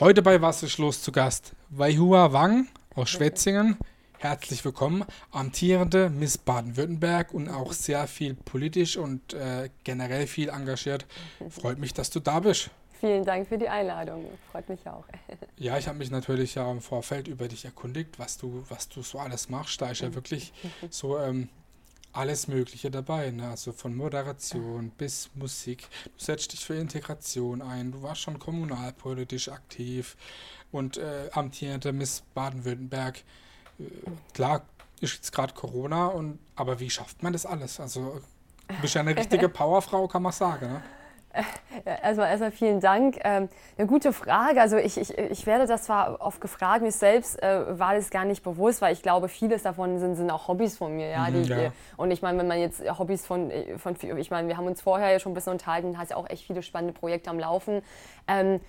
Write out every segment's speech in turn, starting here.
Heute bei Was ist los zu Gast? Waihua Wang aus Schwetzingen. Herzlich willkommen, amtierende Miss Baden-Württemberg und auch sehr viel politisch und äh, generell viel engagiert. Freut mich, dass du da bist. Vielen Dank für die Einladung. Freut mich auch. Ja, ich habe mich natürlich ja im Vorfeld über dich erkundigt, was du, was du so alles machst. Da ist ja wirklich so ähm, alles Mögliche dabei. Ne? Also von Moderation bis Musik. Du setzt dich für Integration ein. Du warst schon kommunalpolitisch aktiv und äh, amtierende Miss Baden-Württemberg. Äh, klar ist jetzt gerade Corona, und, aber wie schafft man das alles? Also du bist ja eine richtige Powerfrau, kann man sagen. Ne? Erstmal, erstmal vielen Dank. Ähm, eine gute Frage. Also ich, ich, ich werde das zwar oft gefragt, mir selbst äh, war das gar nicht bewusst, weil ich glaube, vieles davon sind, sind auch Hobbys von mir. Ja, Mhm, die, ja. Und ich meine, wenn man jetzt Hobbys von, von ich meine, wir haben uns vorher ja schon ein bisschen unterhalten, hast ja auch echt viele spannende Projekte am Laufen. Ähm,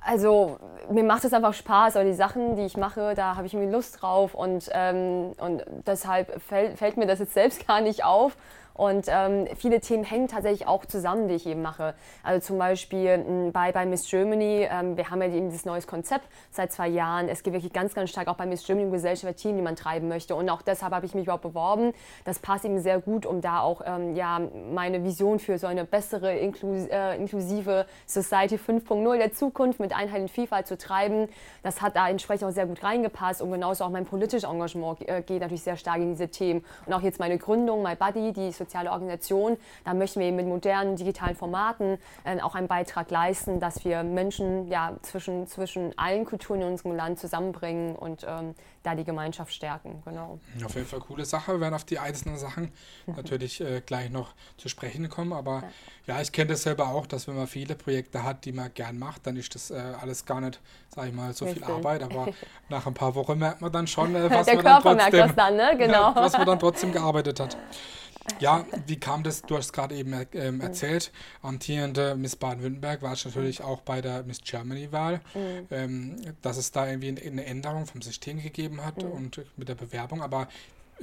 also mir macht es einfach Spaß, aber die Sachen, die ich mache, da habe ich irgendwie Lust drauf und, ähm, und deshalb fällt, fällt mir das jetzt selbst gar nicht auf. Und ähm, viele Themen hängen tatsächlich auch zusammen, die ich eben mache. Also zum Beispiel mh, bei, bei Miss Germany, ähm, wir haben ja eben dieses neues Konzept seit zwei Jahren. Es geht wirklich ganz, ganz stark auch bei Miss Germany um Gesellschaftsthemen, die man treiben möchte. Und auch deshalb habe ich mich überhaupt beworben. Das passt eben sehr gut, um da auch ähm, ja, meine Vision für so eine bessere, inklus äh, inklusive Society 5.0 der Zukunft mit Einheit und Vielfalt zu treiben. Das hat da entsprechend auch sehr gut reingepasst. Und genauso auch mein politisches Engagement äh, geht natürlich sehr stark in diese Themen. Und auch jetzt meine Gründung, My Buddy, die soziale Organisation. Da möchten wir eben mit modernen digitalen Formaten äh, auch einen Beitrag leisten, dass wir Menschen ja, zwischen, zwischen allen Kulturen in unserem Land zusammenbringen und ähm, da die Gemeinschaft stärken. Genau. Auf jeden Fall coole Sache. Wir werden auf die einzelnen Sachen natürlich äh, gleich noch zu sprechen kommen. Aber ja, ich kenne das selber auch, dass wenn man viele Projekte hat, die man gern macht, dann ist das äh, alles gar nicht, sag ich mal, so viel Richtig. Arbeit. Aber nach ein paar Wochen merkt man dann schon, äh, was, Der man dann Körper merkt trotzdem, das dann, ne? Genau. ja, was man dann trotzdem gearbeitet hat. Ja, wie kam das? Du hast es gerade eben Mhm. ähm, erzählt. Amtierende Miss Baden-Württemberg war Mhm. natürlich auch bei der Miss Germany-Wahl, ähm, dass es da irgendwie eine Änderung vom System gegeben hat Mhm. und mit der Bewerbung. Aber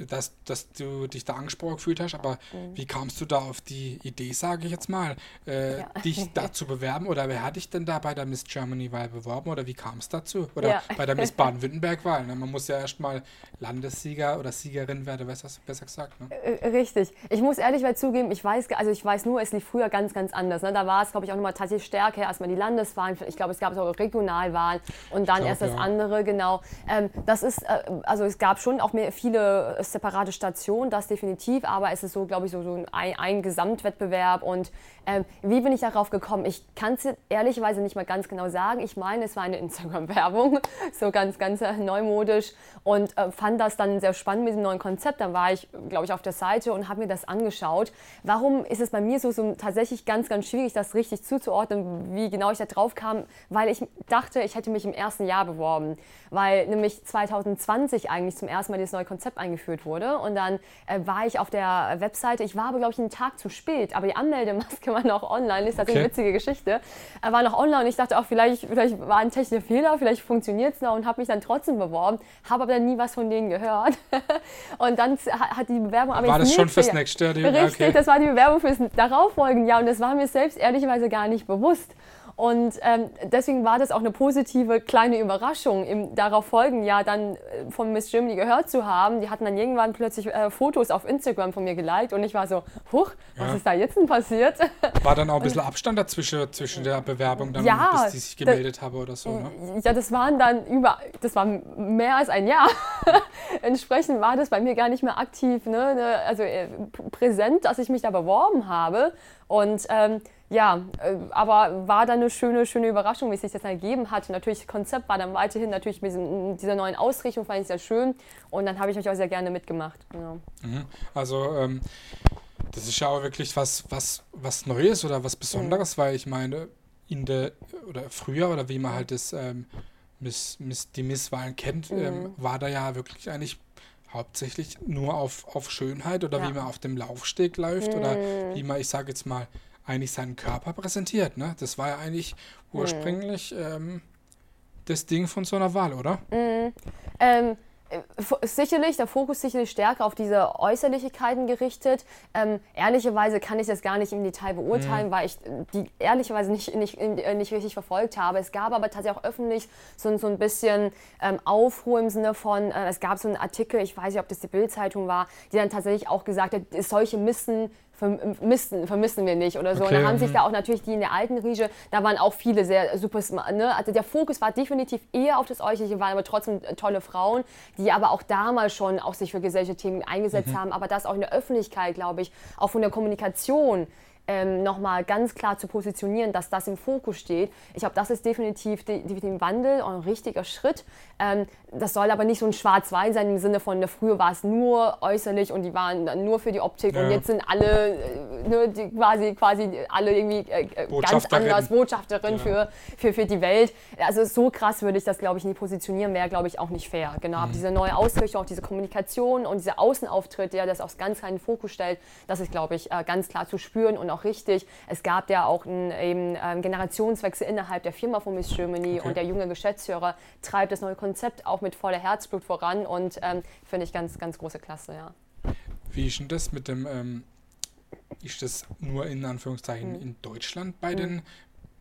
dass, dass du dich da angesprochen gefühlt hast, aber Mhm. wie kamst du da auf die Idee, sage ich jetzt mal, äh, Ja. dich da zu bewerben? Oder wer hat dich denn da bei der Miss Germany-Wahl beworben? Oder wie kam es dazu? Oder Ja. bei der Miss Baden-Württemberg-Wahl? Ne? Man muss ja erstmal Landessieger oder Siegerin werden, besser, besser gesagt. Ne? Äh, Richtig. Ich muss ehrlich mal zugeben, ich weiß, also ich weiß nur, es lief früher ganz, ganz anders. Ne? Da war es, glaube ich, auch nochmal tatsächlich stärker. Erstmal die Landeswahlen, ich glaube, es gab auch Regionalwahlen und dann glaub, erst das ja. andere, genau. Ähm, das ist, äh, also es gab schon auch mehr, viele separate Stationen, das definitiv, aber es ist so, glaube ich, so, so ein, ein Gesamtwettbewerb. Und ähm, wie bin ich darauf gekommen? Ich kann es ehrlicherweise nicht mal ganz genau sagen. Ich meine, es war eine Instagram-Werbung, so ganz, ganz äh, neumodisch und äh, fand das dann sehr spannend mit dem neuen Konzept. Dann war ich, glaube ich, auf der Seite und habe mir das angeschaut. Warum ist es bei mir so, so tatsächlich ganz, ganz schwierig, das richtig zuzuordnen, wie genau ich da drauf kam? Weil ich dachte, ich hätte mich im ersten Jahr beworben, weil nämlich 2020 eigentlich zum ersten Mal dieses neue Konzept eingeführt wurde. Und dann äh, war ich auf der Webseite, ich war aber, glaube ich, einen Tag zu spät, aber die Anmeldemaske war noch online, ist tatsächlich Okay. eine witzige Geschichte. Er war noch online und ich dachte auch, vielleicht, vielleicht war ein technischer Fehler, vielleicht funktioniert es noch und habe mich dann trotzdem beworben, habe aber dann nie was von denen gehört. und dann ha- hat die Bewerbung aber War das schon fürs nächste Jahr? Richtig, okay. das war die Bewerbung fürs darauffolgende Jahr und das war mir selbst ehrlicherweise gar nicht bewusst. Und ähm, deswegen war das auch eine positive kleine Überraschung, im darauf folgenden Jahr dann äh, von Miss Germany gehört zu haben. Die hatten dann irgendwann plötzlich äh, Fotos auf Instagram von mir geliked und ich war so, huch, was Ja. ist da jetzt denn passiert? War dann auch ein bisschen Abstand dazwischen zwischen der Bewerbung dann, Ja, bis die sich gemeldet habe oder so. Ne? Ja, das waren dann über, das war mehr als ein Jahr. Entsprechend war das bei mir gar nicht mehr aktiv, ne, ne, also äh, präsent, dass ich mich da beworben habe. Und ähm, ja, äh, aber war dann eine schöne, schöne Überraschung, wie es sich das ergeben hat. Natürlich, das Konzept war dann weiterhin natürlich mit diesem- dieser neuen Ausrichtung, fand ich sehr schön. Und dann habe ich mich auch sehr gerne mitgemacht. Genau. Mhm. Also ähm, das ist ja auch wirklich was, was, was Neues oder was Besonderes, weil ich meine, in der oder früher oder wie man halt das ähm, Miss, Miss, die Misswahlen kennt, ähm, war da ja wirklich eigentlich hauptsächlich nur auf, auf Schönheit oder Ja. wie man auf dem Laufsteg läuft oder wie man, ich sage jetzt mal, eigentlich seinen Körper präsentiert. Ne? Das war ja eigentlich ursprünglich ähm, das Ding von so einer Wahl, oder? Ähm, sicherlich, der Fokus sicherlich stärker auf diese Äußerlichkeiten gerichtet. Ähm, ehrlicherweise kann ich das gar nicht im Detail beurteilen, mhm. weil ich die ehrlicherweise nicht, nicht, nicht richtig verfolgt habe. Es gab aber tatsächlich auch öffentlich so, so ein bisschen ähm, Aufruhr im Sinne von, äh, es gab so einen Artikel, ich weiß nicht, ob das die Bildzeitung war, die dann tatsächlich auch gesagt hat, solche Missen vermissen, vermissen wir nicht oder so. Okay. Und da haben sich da auch natürlich die in der alten Riege, da waren auch viele sehr super, ne? also der Fokus war definitiv eher auf das Äußerliche, waren aber trotzdem tolle Frauen, die aber auch damals schon auch sich für gesellschaftliche Themen eingesetzt mhm. haben, aber das auch in der Öffentlichkeit, glaube ich, auch von der Kommunikation ähm, nochmal ganz klar zu positionieren, dass das im Fokus steht. Ich glaube, das ist definitiv, definitiv ein Wandel und ein richtiger Schritt. Ähm, das soll aber nicht so ein Schwarz-Weiß sein im Sinne von, früher war es nur äußerlich und die waren nur für die Optik ja. und jetzt sind alle äh, ne, quasi, quasi alle irgendwie äh, äh ganz anders Botschafterin ja. für, für, für die Welt. Also so krass würde ich das, glaube ich, nie positionieren, wäre, glaube ich, auch nicht fair. Genau, mhm. diese neue Ausrichtung, auch diese Kommunikation und dieser Außenauftritt, der das aufs ganz kleinen Fokus stellt, das ist, glaube ich, äh, ganz klar zu spüren und auch auch richtig. Es gab ja auch einen, eben, einen Generationswechsel innerhalb der Firma von Miss Germany okay. und der junge Geschäftsführer treibt das neue Konzept auch mit voller Herzblut voran und ähm, finde ich ganz, ganz große Klasse, ja. Wie ist denn das mit dem, ähm, ist das nur in Anführungszeichen mhm. in Deutschland bei mhm. den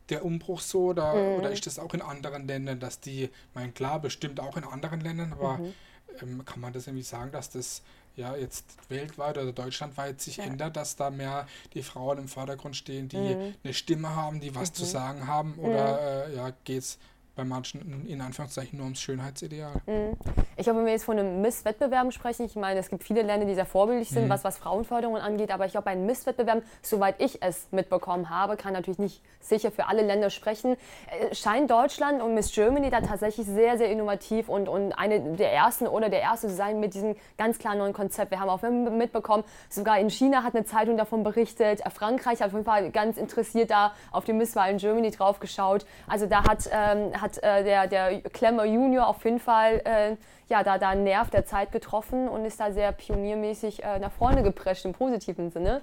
der Umbruch so oder, mhm. oder ist das auch in anderen Ländern, dass die, mein klar, bestimmt auch in anderen Ländern, aber mhm. ähm, kann man das irgendwie sagen, dass das ja jetzt weltweit oder deutschlandweit sich ja. ändert, dass da mehr die Frauen im Vordergrund stehen, die mhm. eine Stimme haben, die was mhm. zu sagen haben? Oder mhm. äh, ja, geht es bei manchen in Anführungszeichen nur ums Schönheitsideal. Mhm. Ich glaube, wenn wir jetzt von einem Misswettbewerben sprechen, ich meine, es gibt viele Länder, die sehr vorbildlich sind, mhm. was, was Frauenförderung angeht, aber ich glaube, bei einem Misswettbewerb, soweit ich es mitbekommen habe, kann natürlich nicht sicher für alle Länder sprechen, äh, scheint Deutschland und Miss Germany da tatsächlich sehr, sehr innovativ und, und eine der ersten oder der erste zu sein mit diesem ganz klaren neuen Konzept. Wir haben auch mitbekommen, sogar in China hat eine Zeitung davon berichtet, Frankreich hat auf jeden Fall ganz interessiert da auf die Misswahl in Germany drauf geschaut. Also da hat, ähm, hat hat äh, der, der Klemmer Junior auf jeden Fall äh, ja, da, da einen Nerv der Zeit getroffen und ist da sehr pioniermäßig äh, nach vorne geprescht im positiven Sinne.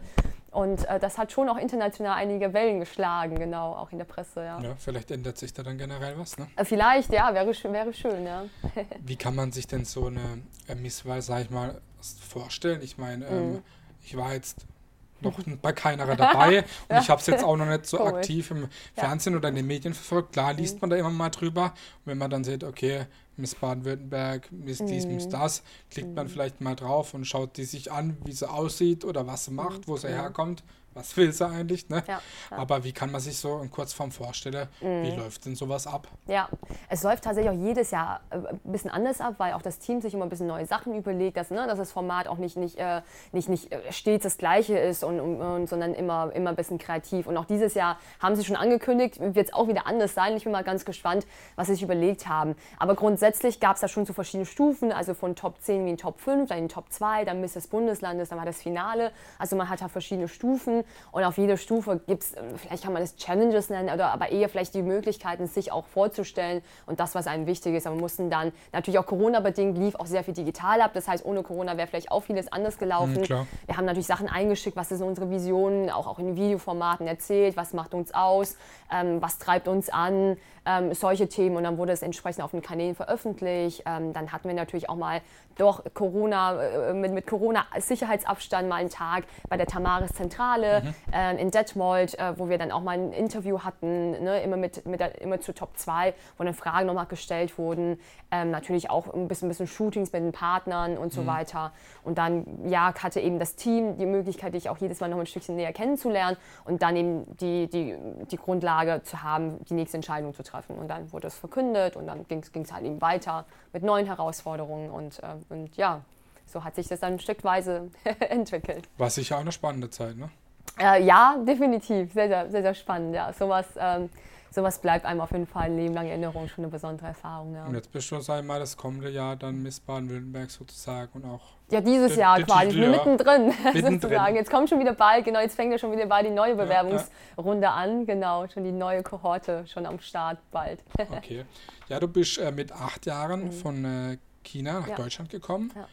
Und äh, das hat schon auch international einige Wellen geschlagen, genau, auch in der Presse, ja. Ja, vielleicht ändert sich da dann generell was, ne? Äh, vielleicht, ja, wäre, wäre schön, ja. Wie kann man sich denn so eine äh, Misswahl, sag ich mal, vorstellen? Ich meine, ähm, mhm. ich war jetzt noch bei keiner dabei. Und ich habe es jetzt auch noch nicht so Komisch. aktiv im Fernsehen oder in den Medien verfolgt. Klar liest mhm. man da immer mal drüber. Und wenn man dann sieht, okay, Miss Baden-Württemberg, Miss dies, Miss mhm. das, klickt man mhm. vielleicht mal drauf und schaut die sich an, wie sie aussieht oder was sie macht, wo sie herkommt was will sie eigentlich, ne? Ja, ja. Aber wie kann man sich so in Kurzform vorstellen, mhm. wie läuft denn sowas ab? Ja, es läuft tatsächlich auch jedes Jahr äh, ein bisschen anders ab, weil auch das Team sich immer ein bisschen neue Sachen überlegt, dass, ne, dass das Format auch nicht, nicht, äh, nicht, nicht äh, stets das gleiche ist, und, und, und, sondern immer, immer ein bisschen kreativ. Und auch dieses Jahr haben sie schon angekündigt, wird es auch wieder anders sein. Ich bin mal ganz gespannt, was sie sich überlegt haben. Aber grundsätzlich gab es da schon so verschiedene Stufen, also von Top 10 wie in Top 5, dann in Top 2, dann Miss des Bundeslandes, dann war das Finale. Also man hat da verschiedene Stufen und auf jeder Stufe gibt es, ähm, vielleicht kann man das Challenges nennen, oder aber eher vielleicht die Möglichkeiten, sich auch vorzustellen und das, was einem wichtig ist. Aber wir mussten dann, natürlich auch Corona-bedingt, lief auch sehr viel digital ab. Das heißt, ohne Corona wäre vielleicht auch vieles anders gelaufen. Mhm, wir haben natürlich Sachen eingeschickt, was ist unsere Vision, auch, auch in Videoformaten erzählt, was macht uns aus, ähm, was treibt uns an, ähm, solche Themen. Und dann wurde es entsprechend auf den Kanälen veröffentlicht. Ähm, dann hatten wir natürlich auch mal durch Corona, äh, mit, mit Corona-Sicherheitsabstand mal einen Tag bei der Tamaris Zentrale mhm. äh, in Detmold, äh, wo wir dann auch mal ein Interview hatten, ne, immer, mit, mit der, immer zu Top 2, wo dann Fragen nochmal gestellt wurden. Ähm, natürlich auch ein bisschen, bisschen Shootings mit den Partnern und so mhm. weiter. Und dann, ja, hatte eben das Team die Möglichkeit, dich auch jedes Mal noch ein Stückchen näher kennenzulernen und dann eben die, die, die Grundlage zu haben, die nächste Entscheidung zu treffen. Und dann wurde es verkündet und dann ging es halt eben weiter mit neuen Herausforderungen und, äh, und ja, so hat sich das dann stückweise entwickelt. War sicher auch eine spannende Zeit, ne? Äh, ja, definitiv. Sehr, sehr, sehr, sehr spannend. Ja. Sowas, ähm, sowas bleibt einem auf jeden Fall ein Leben lang Erinnerung, schon eine besondere Erfahrung. Ja. Und jetzt bist du, sag ich mal, das kommende Jahr dann Miss Baden-Württemberg sozusagen und auch. Ja, dieses Jahr quasi, Titel, mittendrin, mittendrin sozusagen. Jetzt kommt schon wieder bald, genau, jetzt fängt ja schon wieder bald die neue Bewerbungsrunde ja, ja. an, genau, schon die neue Kohorte schon am Start bald. okay. Ja, du bist äh, mit acht Jahren mhm. von äh, China nach Deutschland gekommen. Ja.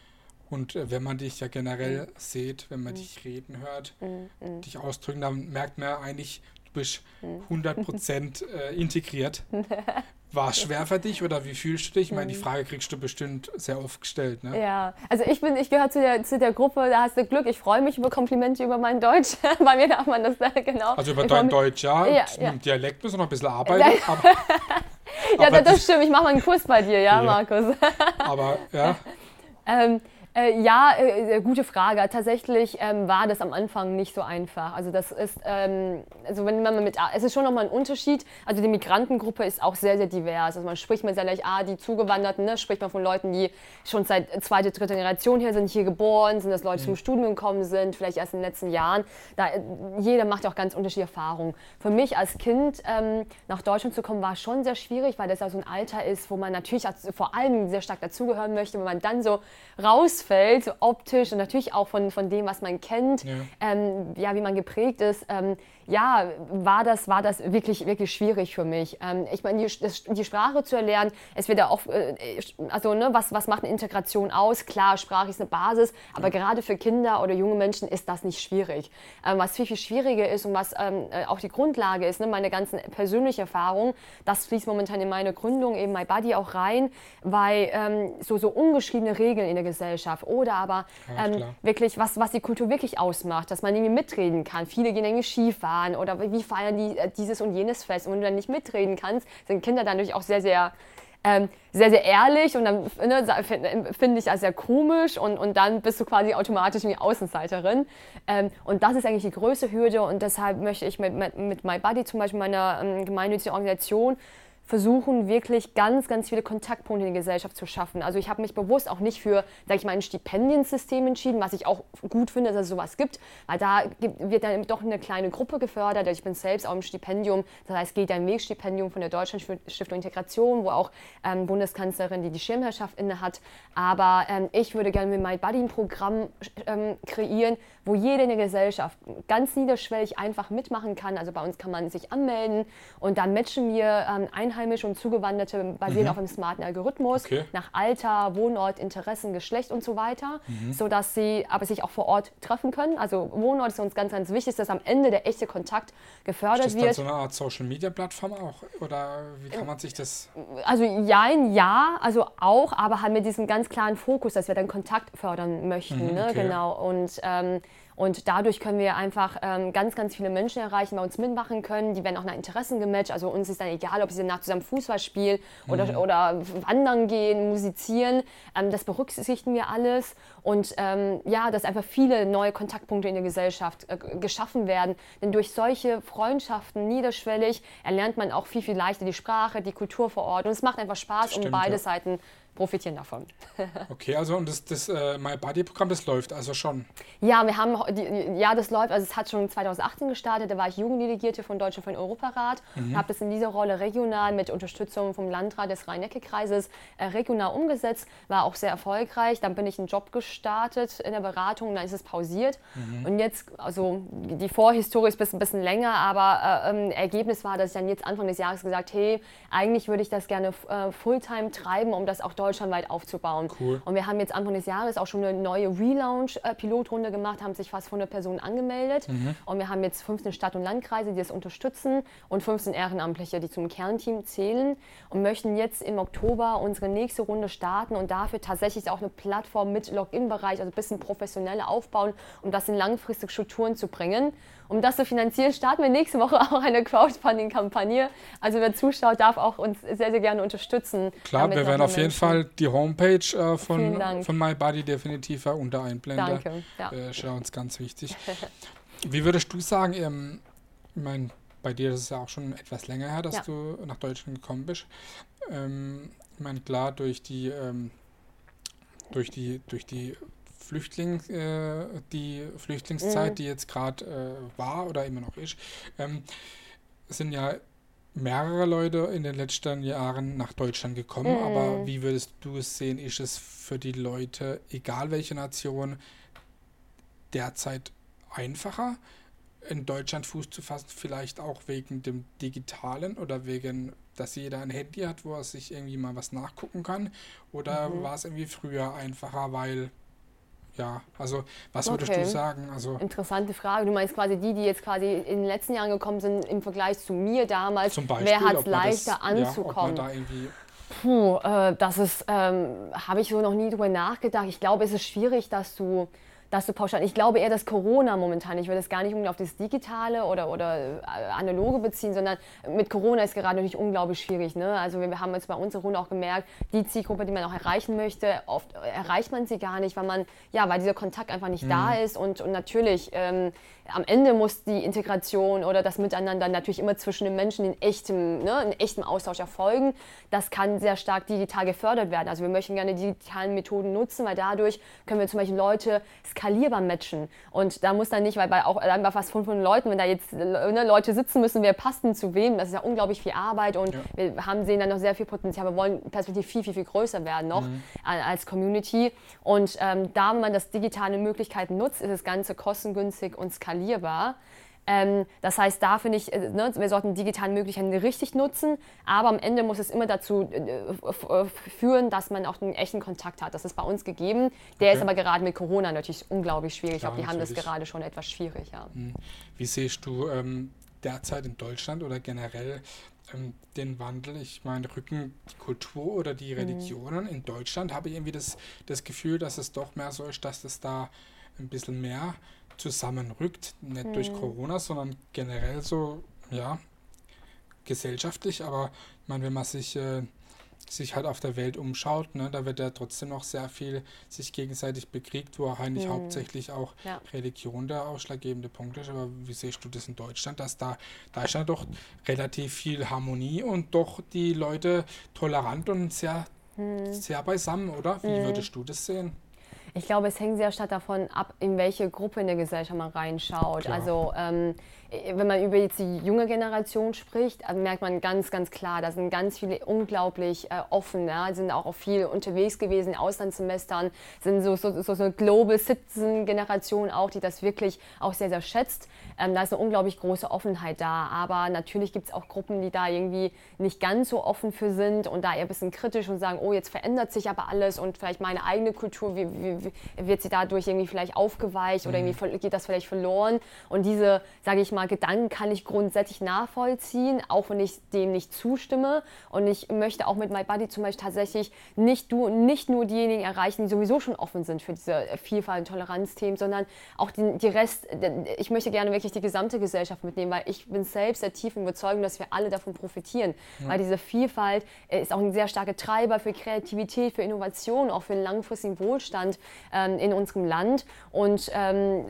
Und äh, wenn man dich ja generell mhm. sieht, wenn man mhm. dich reden hört, mhm. mhm. dich ausdrücken, dann merkt man eigentlich, du bist 100% mhm. äh, integriert. War es schwer für dich oder wie fühlst du dich? Ich meine, die mhm. Frage kriegst du bestimmt sehr oft gestellt. Ne? Ja, also ich bin, ich gehöre zu der, zu der Gruppe, da hast du Glück. Ich freue mich über Komplimente über mein Deutsch. Bei mir darf man das genau. Also über dein Deutsch, ja. ja, ja. Dialekt müssen wir noch ein bisschen arbeiten. aber, ja, aber das stimmt. Ich mache mal einen Kurs bei dir, ja, ja. Markus. aber ja. ähm, äh, ja, äh, äh, gute Frage. Tatsächlich ähm, war das am Anfang nicht so einfach. Also das ist, ähm, also wenn man mit, es ist schon nochmal ein Unterschied. Also die Migrantengruppe ist auch sehr, sehr divers. Also man spricht mit sehr leicht, ah, die Zugewanderten, ne, spricht man von Leuten, die schon seit zweite, dritte Generation hier sind, hier geboren, sind das Leute, mhm. zum Studium gekommen sind, vielleicht erst in den letzten Jahren. Da, äh, jeder macht auch ganz unterschiedliche Erfahrungen. Für mich als Kind ähm, nach Deutschland zu kommen, war schon sehr schwierig, weil das ja so ein Alter ist, wo man natürlich vor allem sehr stark dazugehören möchte, wenn man dann so raus ausfällt, so optisch und natürlich auch von, von dem, was man kennt, ja, ähm, ja wie man geprägt ist, ähm, ja, war das, war das wirklich, wirklich schwierig für mich. Ähm, ich meine, die, die, Sprache zu erlernen, es wird ja auch, äh, also ne, was, was macht eine Integration aus? Klar, Sprache ist eine Basis, aber ja. gerade für Kinder oder junge Menschen ist das nicht schwierig. Ähm, was viel, viel schwieriger ist und was ähm, äh, auch die Grundlage ist, ne, meine ganzen persönlichen Erfahrungen, das fließt momentan in meine Gründung, eben My Buddy auch rein, weil ähm, so, so ungeschriebene Regeln in der Gesellschaft oder aber ja, ähm, wirklich, was, was die Kultur wirklich ausmacht, dass man irgendwie mitreden kann. Viele gehen irgendwie Skifahren fahren oder wie feiern die äh, dieses und jenes Fest. Und wenn du dann nicht mitreden kannst, sind Kinder natürlich auch sehr, sehr ähm, sehr, sehr ehrlich und dann ne, finde ich das sehr komisch und, und dann bist du quasi automatisch wie Außenseiterin. Ähm, und das ist eigentlich die größte Hürde und deshalb möchte ich mit, mit, mit MyBuddy zum Beispiel meiner ähm, gemeinnützigen Organisation versuchen, wirklich ganz, ganz viele Kontaktpunkte in der Gesellschaft zu schaffen. Also ich habe mich bewusst auch nicht für, sage ich mal, ein Stipendiensystem entschieden, was ich auch gut finde, dass es sowas gibt, weil da wird dann doch eine kleine Gruppe gefördert. Ich bin selbst auch im Stipendium, das heißt, geht ein Wegstipendium von der Deutschen Stiftung Integration, wo auch ähm, Bundeskanzlerin, die die Schirmherrschaft inne hat. Aber ähm, ich würde gerne mit My Buddy ein Programm ähm, kreieren, wo jeder in der Gesellschaft ganz niederschwellig einfach mitmachen kann. Also bei uns kann man sich anmelden und dann matchen wir ähm, Einheimische und Zugewanderte basieren mhm. auf einem smarten Algorithmus okay. nach Alter, Wohnort, Interessen, Geschlecht und so weiter, mhm. sodass sie aber sich auch vor Ort treffen können. Also Wohnort ist uns ganz, ganz wichtig, dass am Ende der echte Kontakt gefördert ist das wird. Ist das so eine Art Social Media Plattform auch? Oder wie kann man sich das? Also ja, ja, also auch, aber halt mit diesem ganz klaren Fokus, dass wir dann Kontakt fördern möchten. Mhm, ne? okay. Genau. Und ähm, und dadurch können wir einfach ähm, ganz, ganz viele Menschen erreichen, bei uns mitmachen können. Die werden auch nach Interessen gematcht. Also uns ist dann egal, ob sie nach zusammen Fußball spielen oder, mhm. oder wandern gehen, musizieren. Ähm, das berücksichtigen wir alles. Und ähm, ja, dass einfach viele neue Kontaktpunkte in der Gesellschaft äh, geschaffen werden. Denn durch solche Freundschaften niederschwellig erlernt man auch viel, viel leichter die Sprache, die Kultur vor Ort. Und es macht einfach Spaß, Stimmt, um beide ja. Seiten profitieren davon. okay, also und das, das äh, My Body Programm, das läuft also schon? Ja, wir haben, die, ja, das läuft, also es hat schon 2018 gestartet, da war ich Jugenddelegierte von Deutschland für den Europarat mhm. habe das in dieser Rolle regional mit Unterstützung vom Landrat des Rhein-Necke-Kreises äh, regional umgesetzt, war auch sehr erfolgreich. Dann bin ich einen Job gestartet in der Beratung, dann ist es pausiert mhm. und jetzt, also die Vorhistorie ist ein bisschen, bisschen länger, aber äh, ähm, Ergebnis war, dass ich dann jetzt Anfang des Jahres gesagt, hey, eigentlich würde ich das gerne äh, Fulltime treiben, um das auch deutschlandweit aufzubauen. Cool. Und wir haben jetzt Anfang des Jahres auch schon eine neue Relaunch-Pilotrunde äh, gemacht, haben sich fast 100 Personen angemeldet. Mhm. Und wir haben jetzt 15 Stadt- und Landkreise, die das unterstützen und 15 Ehrenamtliche, die zum Kernteam zählen und möchten jetzt im Oktober unsere nächste Runde starten und dafür tatsächlich auch eine Plattform mit Login-Bereich, also ein bisschen professioneller aufbauen, um das in langfristige Strukturen zu bringen. Um das zu finanzieren, starten wir nächste Woche auch eine Crowdfunding-Kampagne. Also wer zuschaut, darf auch uns sehr, sehr gerne unterstützen. Klar, wir werden auf jeden Fall die Homepage äh, von, von MyBody definitiv unter einblenden. Danke. Ja. Äh, ist ja uns ganz wichtig. Wie würdest du sagen, ähm, ich meine, bei dir ist es ja auch schon etwas länger her, dass ja. du nach Deutschland gekommen bist. Ähm, ich meine, klar, durch die, ähm, durch die, durch die Flüchtling, äh, die Flüchtlingszeit, mhm. die jetzt gerade äh, war oder immer noch ist, ähm, sind ja mehrere Leute in den letzten Jahren nach Deutschland gekommen. Mhm. Aber wie würdest du es sehen? Ist es für die Leute, egal welche Nation, derzeit einfacher, in Deutschland Fuß zu fassen? Vielleicht auch wegen dem Digitalen oder wegen, dass jeder ein Handy hat, wo er sich irgendwie mal was nachgucken kann? Oder mhm. war es irgendwie früher einfacher, weil ja, also was würdest okay. du sagen? Also Interessante Frage. Du meinst quasi die, die jetzt quasi in den letzten Jahren gekommen sind im Vergleich zu mir damals. Zum Beispiel, wer hat es leichter das, anzukommen? Ja, Puh, äh, das ist, ähm, habe ich so noch nie drüber nachgedacht. Ich glaube, es ist schwierig, dass du dass du pauschal. Ich glaube eher, dass Corona momentan, ich würde es gar nicht unbedingt auf das Digitale oder, oder äh, Analoge beziehen, sondern mit Corona ist gerade natürlich unglaublich schwierig. Ne? Also wir haben jetzt bei unserer Runde auch gemerkt, die Zielgruppe, die man auch erreichen möchte, oft erreicht man sie gar nicht, weil man, ja, weil dieser Kontakt einfach nicht mhm. da ist und, und natürlich ähm, am Ende muss die Integration oder das Miteinander natürlich immer zwischen den Menschen in echtem, ne, in echtem Austausch erfolgen. Das kann sehr stark digital gefördert werden. Also wir möchten gerne digitalen Methoden nutzen, weil dadurch können wir zum Beispiel Leute skalierbar matchen. Und da muss dann nicht, weil bei auch dann bei fast 500 Leuten, wenn da jetzt ne, Leute sitzen müssen, wer passt denn zu wem, das ist ja unglaublich viel Arbeit und ja. wir haben, sehen dann noch sehr viel Potenzial. Wir wollen perspektiv viel, viel, viel größer werden noch mhm. als Community. Und ähm, da, man das digitale Möglichkeiten nutzt, ist das Ganze kostengünstig und skalierbar. Ähm, das heißt, da finde ich, äh, ne, wir sollten digitale Möglichkeiten richtig nutzen, aber am Ende muss es immer dazu äh, führen, dass man auch einen echten Kontakt hat. Das ist bei uns gegeben. Der okay. ist aber gerade mit Corona natürlich unglaublich schwierig. ich glaube, die haben das gerade schon etwas schwierig. Ja. Hm. Wie siehst du ähm, derzeit in Deutschland oder generell ähm, den Wandel? Ich meine, rücken die Kultur oder die mhm. Religionen mhm. in Deutschland, habe ich irgendwie das, das Gefühl, dass es doch mehr so ist, dass es da ein bisschen mehr zusammenrückt, nicht mhm. durch Corona, sondern generell so, ja, gesellschaftlich. Aber ich meine, wenn man sich, äh, sich halt auf der Welt umschaut, ne, da wird ja trotzdem noch sehr viel sich gegenseitig bekriegt, wo eigentlich mhm. hauptsächlich auch ja. Religion der ausschlaggebende Punkt ist. Aber wie siehst du das in Deutschland, dass da, da ist ja doch relativ viel Harmonie und doch die Leute tolerant und sehr, mhm. sehr beisammen, oder? Wie mhm. würdest du das sehen? Ich glaube, es hängt sehr stark davon ab, in welche Gruppe in der Gesellschaft man reinschaut. Klar. Also ähm, wenn man über jetzt die junge Generation spricht, also merkt man ganz, ganz klar, da sind ganz viele unglaublich äh, offen, ja, sind auch viel unterwegs gewesen in Auslandssemestern, sind so, so, so, so Global Citizen Generation auch, die das wirklich auch sehr, sehr schätzt. Ähm, da ist eine unglaublich große Offenheit da, aber natürlich gibt es auch Gruppen, die da irgendwie nicht ganz so offen für sind und da eher ein bisschen kritisch und sagen, oh, jetzt verändert sich aber alles und vielleicht meine eigene Kultur, wie, wie, wird sie dadurch irgendwie vielleicht aufgeweicht mhm. oder irgendwie geht das vielleicht verloren und diese, sage ich mal, mal, Gedanken kann ich grundsätzlich nachvollziehen, auch wenn ich dem nicht zustimme. Und ich möchte auch mit My Buddy zum Beispiel tatsächlich nicht, du, nicht nur diejenigen erreichen, die sowieso schon offen sind für diese Vielfalt- und Toleranzthemen, sondern auch die, die Rest. Ich möchte gerne wirklich die gesamte Gesellschaft mitnehmen, weil ich bin selbst der tiefen Überzeugung, dass wir alle davon profitieren. Ja. Weil diese Vielfalt äh, ist auch ein sehr starker Treiber für Kreativität, für Innovation, auch für einen langfristigen Wohlstand ähm, in unserem Land. Und ähm,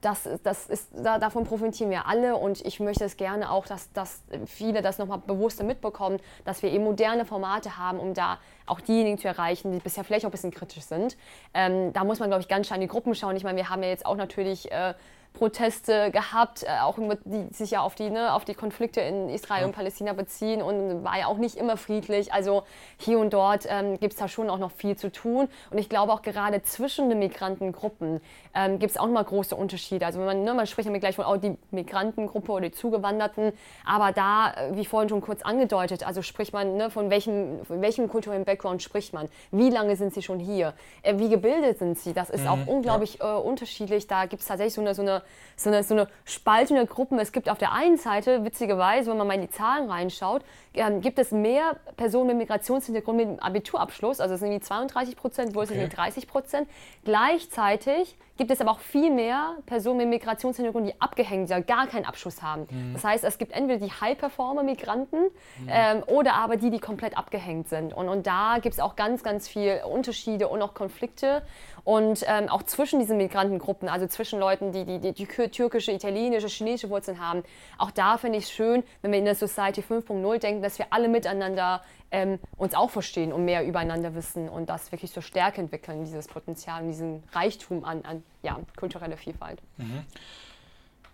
das, das ist, da, davon profitieren wir alle und ich möchte es gerne auch, dass, dass viele das nochmal bewusster mitbekommen, dass wir eben moderne Formate haben, um da auch diejenigen zu erreichen, die bisher vielleicht auch ein bisschen kritisch sind. Ähm, da muss man, glaube ich, ganz stark in die Gruppen schauen. Ich meine, wir haben ja jetzt auch natürlich äh, Proteste gehabt, äh, auch die sich ja auf die, ne, auf die Konflikte in Israel ja. und Palästina beziehen und war ja auch nicht immer friedlich. Also hier und dort ähm, gibt es da schon auch noch viel zu tun. Und ich glaube auch gerade zwischen den Migrantengruppen ähm, gibt es auch noch mal große Unterschiede. Also wenn man, ne, man spricht ja gleich von oh, die Migrantengruppe oder die Zugewanderten, aber da, äh, wie vorhin schon kurz angedeutet, also spricht man, ne, von, welchem, von welchem kulturellen Background spricht man? Wie lange sind sie schon hier? Äh, wie gebildet sind sie? Das ist mhm, auch unglaublich ja. äh, unterschiedlich. Da gibt es tatsächlich so eine, so eine so eine, so eine Spaltung der Gruppen. Es gibt auf der einen Seite, witzigerweise, wenn man mal in die Zahlen reinschaut, ähm, gibt es mehr Personen mit Migrationshintergrund mit Abiturabschluss, also es sind irgendwie 32 Prozent, wo es okay. 30 Prozent. Gleichzeitig gibt es aber auch viel mehr Personen mit Migrationshintergrund, die abgehängt sind, gar keinen Abschluss haben. Mhm. Das heißt, es gibt entweder die High-Performer-Migranten mhm. ähm, oder aber die, die komplett abgehängt sind. Und, und da gibt es auch ganz, ganz viel Unterschiede und auch Konflikte. Und ähm, auch zwischen diesen Migrantengruppen, also zwischen Leuten, die die, die, die türkische, italienische, chinesische Wurzeln haben. Auch da finde ich es schön, wenn wir in der Society 5.0 denken, dass wir alle miteinander ähm, uns auch verstehen und mehr übereinander wissen und das wirklich so Stärke entwickeln, dieses Potenzial und diesen Reichtum an, an ja, kultureller Vielfalt. Mhm.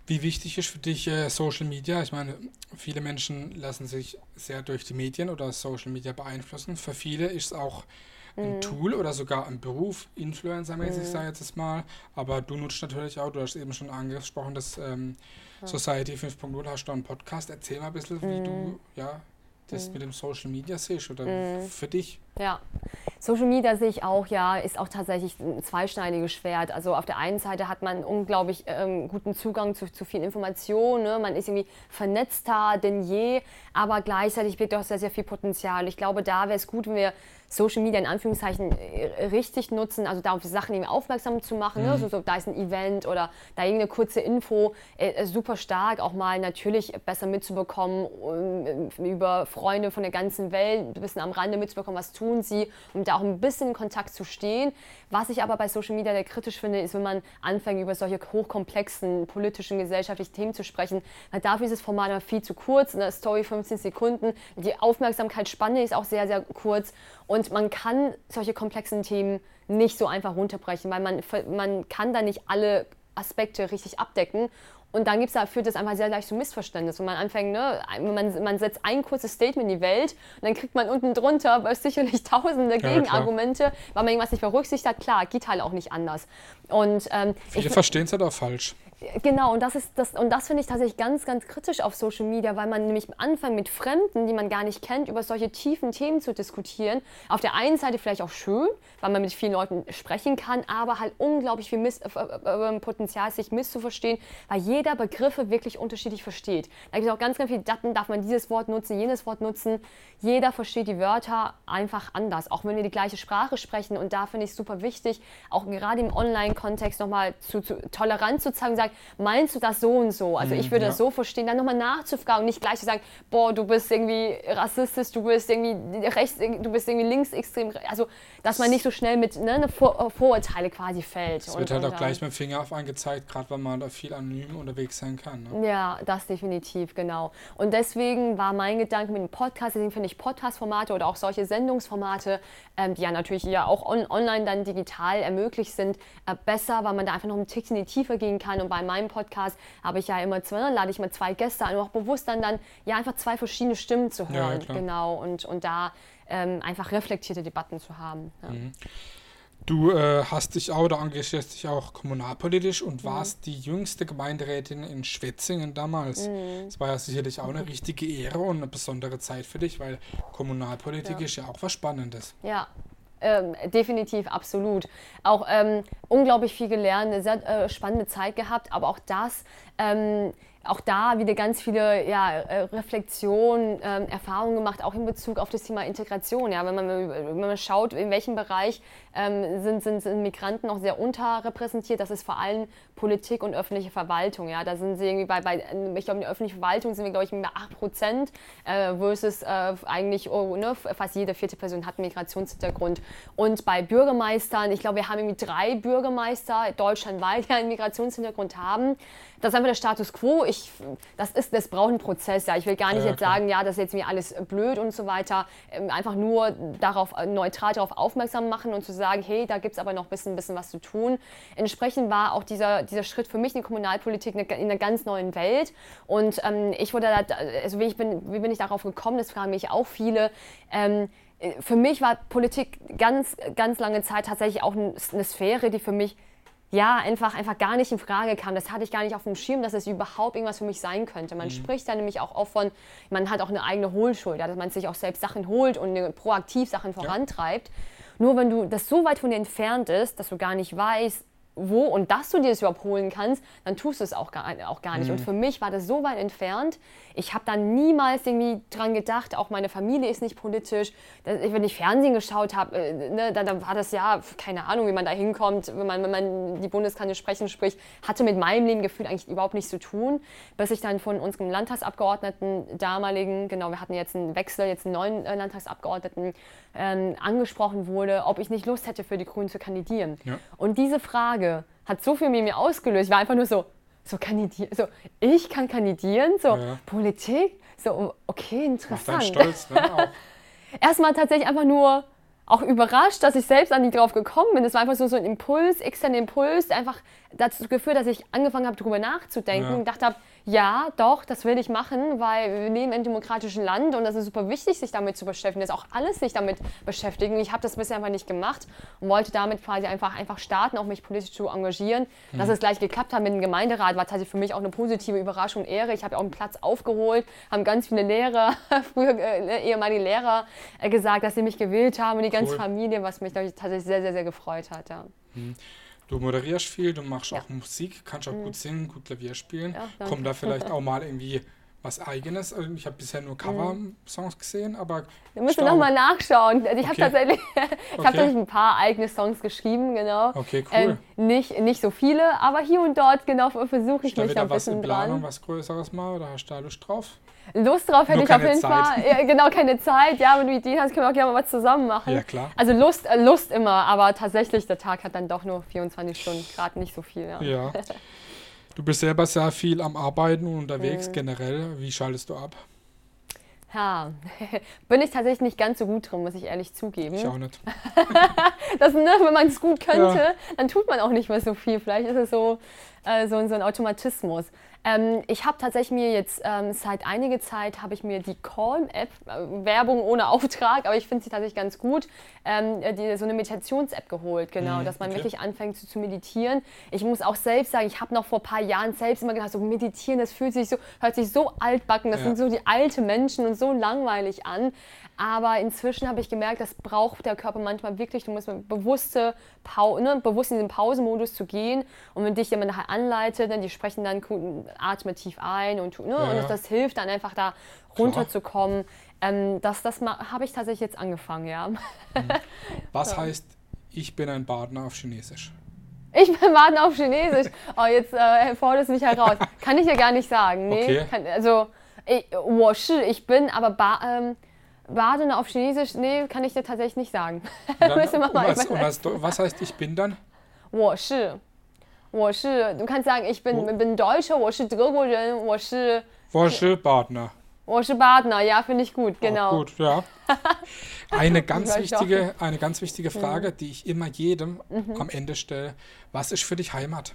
Wie wichtig ist für dich äh, Social Media? Ich meine, viele Menschen lassen sich sehr durch die Medien oder Social Media beeinflussen. Für viele ist es auch ein mhm. Tool oder sogar ein Beruf, Influencer-mäßig, mhm. sage ich jetzt mal. Aber du nutzt natürlich auch, du hast eben schon angesprochen, das ähm, ja. Society 5.0 hast du einen Podcast. Erzähl mal ein bisschen, wie du mhm. ja, das mhm. mit dem Social Media siehst oder mhm. für dich. Ja. Social Media sehe ich auch, ja, ist auch tatsächlich ein zweischneidiges Schwert. Also auf der einen Seite hat man unglaublich ähm, guten Zugang zu, zu vielen Informationen, ne? man ist irgendwie vernetzter denn je, aber gleichzeitig birgt auch sehr, sehr viel Potenzial. Ich glaube, da wäre es gut, wenn wir Social Media in Anführungszeichen äh, richtig nutzen, also da auf Sachen eben aufmerksam zu machen. Ne? Mhm. Ne? So, so, da ist ein Event oder da irgendeine kurze Info, äh, äh super stark auch mal natürlich besser mitzubekommen, um, äh, über Freunde von der ganzen Welt, ein bisschen am Rande mitzubekommen, was tun sie, um da auch ein bisschen in Kontakt zu stehen. Was ich aber bei Social Media sehr kritisch finde, ist, wenn man anfängt, über solche hochkomplexen politischen, gesellschaftlichen Themen zu sprechen, weil dafür ist das Format immer viel zu kurz, eine Story 15 Sekunden, die Aufmerksamkeitsspanne ist auch sehr, sehr kurz und man kann solche komplexen Themen nicht so einfach runterbrechen, weil man, man kann da nicht alle Aspekte richtig abdecken. Und dann gibt's da, führt das einfach sehr leicht zu Missverständnis. Wenn man anfängt, ne, man, man setzt ein kurzes Statement in die Welt und dann kriegt man unten drunter weil sicherlich tausende Gegenargumente, ja, weil man irgendwas nicht berücksichtigt hat. Klar, geht halt auch nicht anders. Und, ähm, Viele verstehen es halt auch falsch. Genau, und das das, und das finde ich tatsächlich ganz, ganz kritisch auf Social Media, weil man nämlich anfängt mit Fremden, die man gar nicht kennt, über solche tiefen Themen zu diskutieren. Auf der einen Seite vielleicht auch schön, weil man mit vielen Leuten sprechen kann, aber halt unglaublich viel Miss, äh, äh, Potenzial, sich misszuverstehen, weil jeder Begriffe wirklich unterschiedlich versteht. Da gibt es auch ganz, ganz viele Daten, darf man dieses Wort nutzen, jenes Wort nutzen. Jeder versteht die Wörter einfach anders, auch wenn wir die gleiche Sprache sprechen. Und da finde ich es super wichtig, auch gerade im Online-Kontext nochmal zu, zu tolerant zu zeigen, sagen, meinst du das so und so? Also ich mhm, würde ja. das so verstehen, dann nochmal nachzufragen und nicht gleich zu sagen, boah, du bist irgendwie rassistisch, du bist irgendwie rechts, du bist irgendwie linksextrem. Also, dass man nicht so schnell mit ne, ne Vor äh, Vorurteile quasi fällt. Es wird halt auch gleich mit dem Finger auf angezeigt, gerade weil man da viel anonym unterwegs sein kann. Ne? Ja, das definitiv, genau. Und deswegen war mein Gedanke mit dem Podcast, deswegen finde ich Podcast-Formate oder auch solche Sendungsformate, ähm, die ja natürlich ja auch on online dann digital ermöglicht sind, äh, besser, weil man da einfach noch ein Tickchen in die Tiefe gehen kann und bei in meinem Podcast habe ich ja immer zwei, dann lade ich mal zwei Gäste ein, um auch bewusst dann, dann ja einfach zwei verschiedene Stimmen zu hören. Ja, genau, und, und da ähm, einfach reflektierte Debatten zu haben. Ja. Mhm. Du äh, hast dich auch oder engagierst dich auch kommunalpolitisch und mhm. warst die jüngste Gemeinderätin in Schwetzingen damals. Mhm. Das war ja sicherlich auch eine richtige Ehre und eine besondere Zeit für dich, weil Kommunalpolitik ja. ist ja auch was Spannendes. Ja, ähm, definitiv, absolut. Auch ähm, unglaublich viel gelernt, eine sehr äh, spannende Zeit gehabt, aber auch das ähm, auch da wieder ganz viele ja, äh, Reflexionen, äh, Erfahrungen gemacht, auch in Bezug auf das Thema Integration. Ja, wenn, man, wenn man schaut, in welchem Bereich ähm, sind, sind, sind, Migranten noch sehr unterrepräsentiert, das ist vor allem Politik und öffentliche Verwaltung. Ja, da sind sie irgendwie bei, bei ich glaube, in der öffentlichen Verwaltung sind wir, glaube ich, mit 8 Prozent äh, versus äh, eigentlich oh, ne, fast jede vierte Person hat einen Migrationshintergrund. Und bei Bürgermeistern, ich glaube, wir haben irgendwie drei Bürgermeister deutschlandweit, die einen Migrationshintergrund haben. Das ist einfach der Status quo. Ich, das, ist, das braucht einen Prozess. Ja. Ich will gar nicht ja, jetzt klar. sagen, ja, das ist jetzt mir alles blöd und so weiter. Ähm, einfach nur darauf, äh, neutral darauf aufmerksam machen und zu sagen, hey, da gibt es aber noch ein bisschen, bisschen was zu tun. Entsprechend war auch dieser, dieser Schritt für mich in die Kommunalpolitik in einer ganz neuen Welt. Und ähm, ich wurde da, also wie, ich bin, wie bin ich darauf gekommen, das fragen mich auch viele. Ähm, äh, für mich war Politik ganz, ganz lange Zeit tatsächlich auch eine Sphäre, die für mich ja, einfach, einfach gar nicht in Frage kam. Das hatte ich gar nicht auf dem Schirm, dass es überhaupt irgendwas für mich sein könnte. Man mhm. spricht da nämlich auch oft von, man hat auch eine eigene Hohlschuld, ja, dass man sich auch selbst Sachen holt und proaktiv Sachen vorantreibt. Ja. Nur wenn du das so weit von dir entfernt ist, dass du gar nicht weißt, wo und dass du dir das überhaupt holen kannst, dann tust du es auch gar, auch gar nicht. Mhm. Und für mich war das so weit entfernt, ich habe da niemals irgendwie dran gedacht, auch meine Familie ist nicht politisch. Wenn ich Fernsehen geschaut habe, äh, ne, dann, dann, war das ja, keine Ahnung, wie man da hinkommt, wenn man, wenn man die Bundeskanzlerin sprechen spricht, hatte mit meinem Leben gefühlt eigentlich überhaupt nichts zu tun, bis ich dann von unserem Landtagsabgeordneten damaligen, genau, wir hatten jetzt einen Wechsel, jetzt einen neuen äh, Landtagsabgeordneten, ähm, angesprochen wurde, ob ich nicht Lust hätte, für die Grünen zu kandidieren. Ja. Und diese Frage hat so viel mit mir ausgelöst. Ich war einfach nur so, so kandidieren, so ich kann kandidieren, so ja. Politik, so okay, interessant. Macht stolz, ne? Erstmal tatsächlich einfach nur auch überrascht, dass ich selbst an die drauf gekommen bin. Das war einfach so, so ein Impuls, externer Impuls, der einfach dazu geführt, dass ich angefangen habe, darüber nachzudenken ja. und gedacht habe, Ja, doch, das will ich machen, weil wir leben in einem demokratischen Land und das ist super wichtig, sich damit zu beschäftigen, dass auch alles sich damit beschäftigen. Ich habe das bisher einfach nicht gemacht und wollte damit quasi einfach, einfach starten, auch mich politisch zu engagieren. Mhm. Dass es gleich geklappt hat mit dem Gemeinderat, war tatsächlich für mich auch eine positive Überraschung und Ehre. Ich habe auch einen Platz aufgeholt, haben ganz viele Lehrer, früher äh, ehemalige Lehrer, äh, gesagt, dass sie mich gewählt haben und die ganze cool. Familie, was mich tatsächlich sehr, sehr, sehr gefreut hat. Ja. Mhm. Du moderierst viel, du machst ja. auch Musik, kannst auch mhm. gut singen, gut Klavier spielen. Ja, Kommt da vielleicht auch mal irgendwie was Eigenes? Also ich habe bisher nur Cover-Songs gesehen, aber. Musst du nochmal nachschauen. Also ich okay. habe tatsächlich, ich okay. hab tatsächlich ein paar eigene Songs geschrieben, genau. Okay, cool. Ähm, nicht, nicht so viele, aber hier und dort genau versuche ich Ist mich da ein bisschen was in Planung, dran. was Größeres mal oder hast du da Lust drauf? Lust drauf hätte Nur ich auf jeden Zeit. Fall. Ja, genau, keine Zeit. Ja, wenn du Ideen hast, können wir auch gerne mal was zusammen machen. Ja, klar. Also Lust, äh, Lust immer, aber tatsächlich, der Tag hat dann doch nur 24 Stunden, gerade nicht so viel. Ja. ja. Du bist selber sehr viel am Arbeiten und unterwegs mhm. generell. Wie schaltest du ab? Ja, bin ich tatsächlich nicht ganz so gut drin, muss ich ehrlich zugeben. Ich auch nicht. das, ne, wenn man es gut könnte, ja. dann tut man auch nicht mehr so viel. Vielleicht ist es so, äh, so, so ein Automatismus. Ähm, ich habe tatsächlich mir jetzt ähm, seit einiger Zeit habe ich mir die Calm-App, äh, Werbung ohne Auftrag, aber ich finde sie tatsächlich ganz gut, ähm, die, so eine Meditations-App geholt, genau, mhm, dass man okay. wirklich anfängt zu, zu, meditieren. Ich muss auch selbst sagen, ich habe noch vor ein paar Jahren selbst immer gedacht, so meditieren, das fühlt sich so, hört sich so altbacken, das ja. sind so die alte Menschen und so langweilig an. Aber inzwischen habe ich gemerkt, das braucht der Körper manchmal wirklich. Du musst bewusste Pau ne, bewusst in den Pausenmodus zu gehen. Und wenn dich jemand nachher anleitet, dann die sprechen dann, atme tief ein und, ne, ja. und das, das, hilft dann einfach da runterzukommen. Ähm, das das habe ich tatsächlich jetzt angefangen, ja. Mhm. Was ja. heißt, ich bin ein Badner auf Chinesisch? Ich bin Baden auf Chinesisch. Oh, jetzt äh, forderst du mich heraus. Kann ich ja gar nicht sagen. Nee, okay. kann, also, ich, ich bin, aber ba, ähm, Badene auf Chinesisch, nee, kann ich dir tatsächlich nicht sagen. Dann, was, was, was, heißt ich bin dann? 我是,我是, du kannst sagen, ich bin, oh. bin Deutscher, 我是德国人,我是... 我是 Badner. 我是 Badner, ja, finde ich gut, genau. Oh, gut, ja. Eine ganz, wichtige, eine ganz wichtige Frage, die ich immer jedem mhm. am Ende stelle. Was ist für dich Heimat?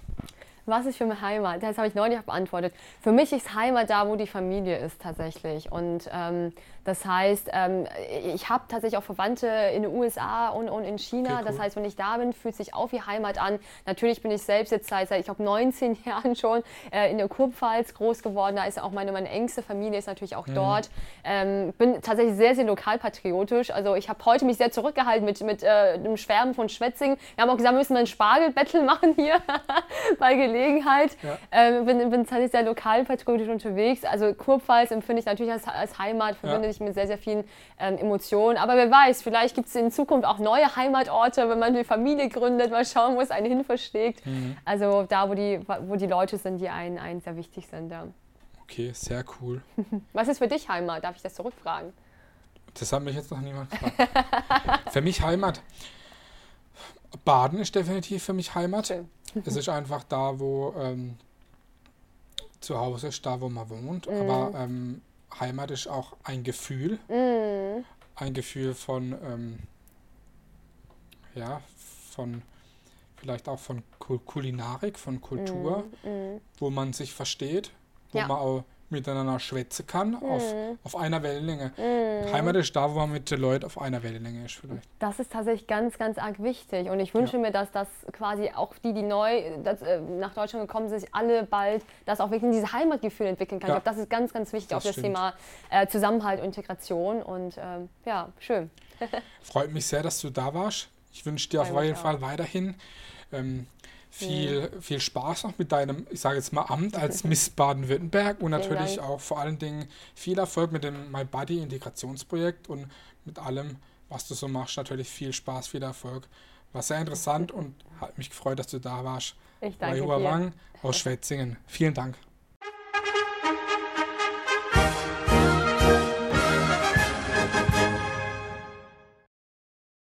Was ist für mich Heimat? Das habe ich neulich beantwortet. Für mich ist Heimat da, wo die Familie ist tatsächlich. Und ähm, das heißt, ähm, ich habe tatsächlich auch Verwandte in den USA und, und in China. Okay, cool. Das heißt, wenn ich da bin, fühlt sich auch wie Heimat an. Natürlich bin ich selbst jetzt seit, seit ich glaube, 19 Jahren schon äh, in der Kurpfalz groß geworden. Da ist auch meine, meine engste Familie ist natürlich auch mhm. dort. Ähm, bin tatsächlich sehr, sehr lokalpatriotisch. Also ich habe heute mich sehr zurückgehalten mit, mit äh, dem Schwärmen von Schwetzingen. Wir haben auch gesagt, wir müssen mal ein Spargelbattle machen hier bei Gelegenheit. Ja. Ähm, bin, bin tatsächlich sehr lokalpatriotisch unterwegs. Also Kurpfalz empfinde ich natürlich als, als Heimat, verbinde ja. ich mit sehr, sehr vielen ähm, Emotionen. Aber wer weiß, vielleicht gibt es in Zukunft auch neue Heimatorte, wenn man eine Familie gründet. Mal schauen, wo es einen hin verschlägt. Mhm. Also da, wo die, wo die Leute sind, die einen, einen sehr wichtig sind. Ja. Okay, sehr cool. Was ist für dich Heimat? Darf ich das zurückfragen? Das hat mich jetzt noch niemand gefragt. für mich Heimat. Baden ist definitiv für mich Heimat. Schön. Es ist einfach da, wo ähm, zu Hause ist, da, wo man wohnt. Mhm. Aber ähm, Heimat ist auch ein Gefühl. Mm. Ein Gefühl von, ähm, ja, von, vielleicht auch von Kulinarik, von Kultur, mm. Mm. wo man sich versteht, wo ja. man auch miteinander schwätzen kann, mhm. auf, auf einer Wellenlänge. Mhm. Heimat ist da, wo man mit den Leuten auf einer Wellenlänge ist vielleicht. Das ist tatsächlich ganz, ganz arg wichtig. Und ich wünsche ja. mir, dass das quasi auch die, die neu das, äh, nach Deutschland gekommen sind, sich alle bald, dass auch wirklich dieses Heimatgefühl entwickeln kann. Ja. Ich glaube, das ist ganz, ganz wichtig, das auch das Thema äh, Zusammenhalt und Integration. Und ähm, ja, schön. Freut mich sehr, dass du da warst. Ich wünsche dir auf jeden Fall weiterhin ähm, viel, mhm. viel Spaß noch mit deinem, ich sage jetzt mal, Amt als Miss Baden-Württemberg und natürlich auch vor allen Dingen viel Erfolg mit dem My Buddy Integrationsprojekt und mit allem, was du so machst. Natürlich viel Spaß, viel Erfolg. War sehr interessant und hat mich gefreut, dass du da warst. Ich danke Wang aus Schwetzingen. Vielen Dank.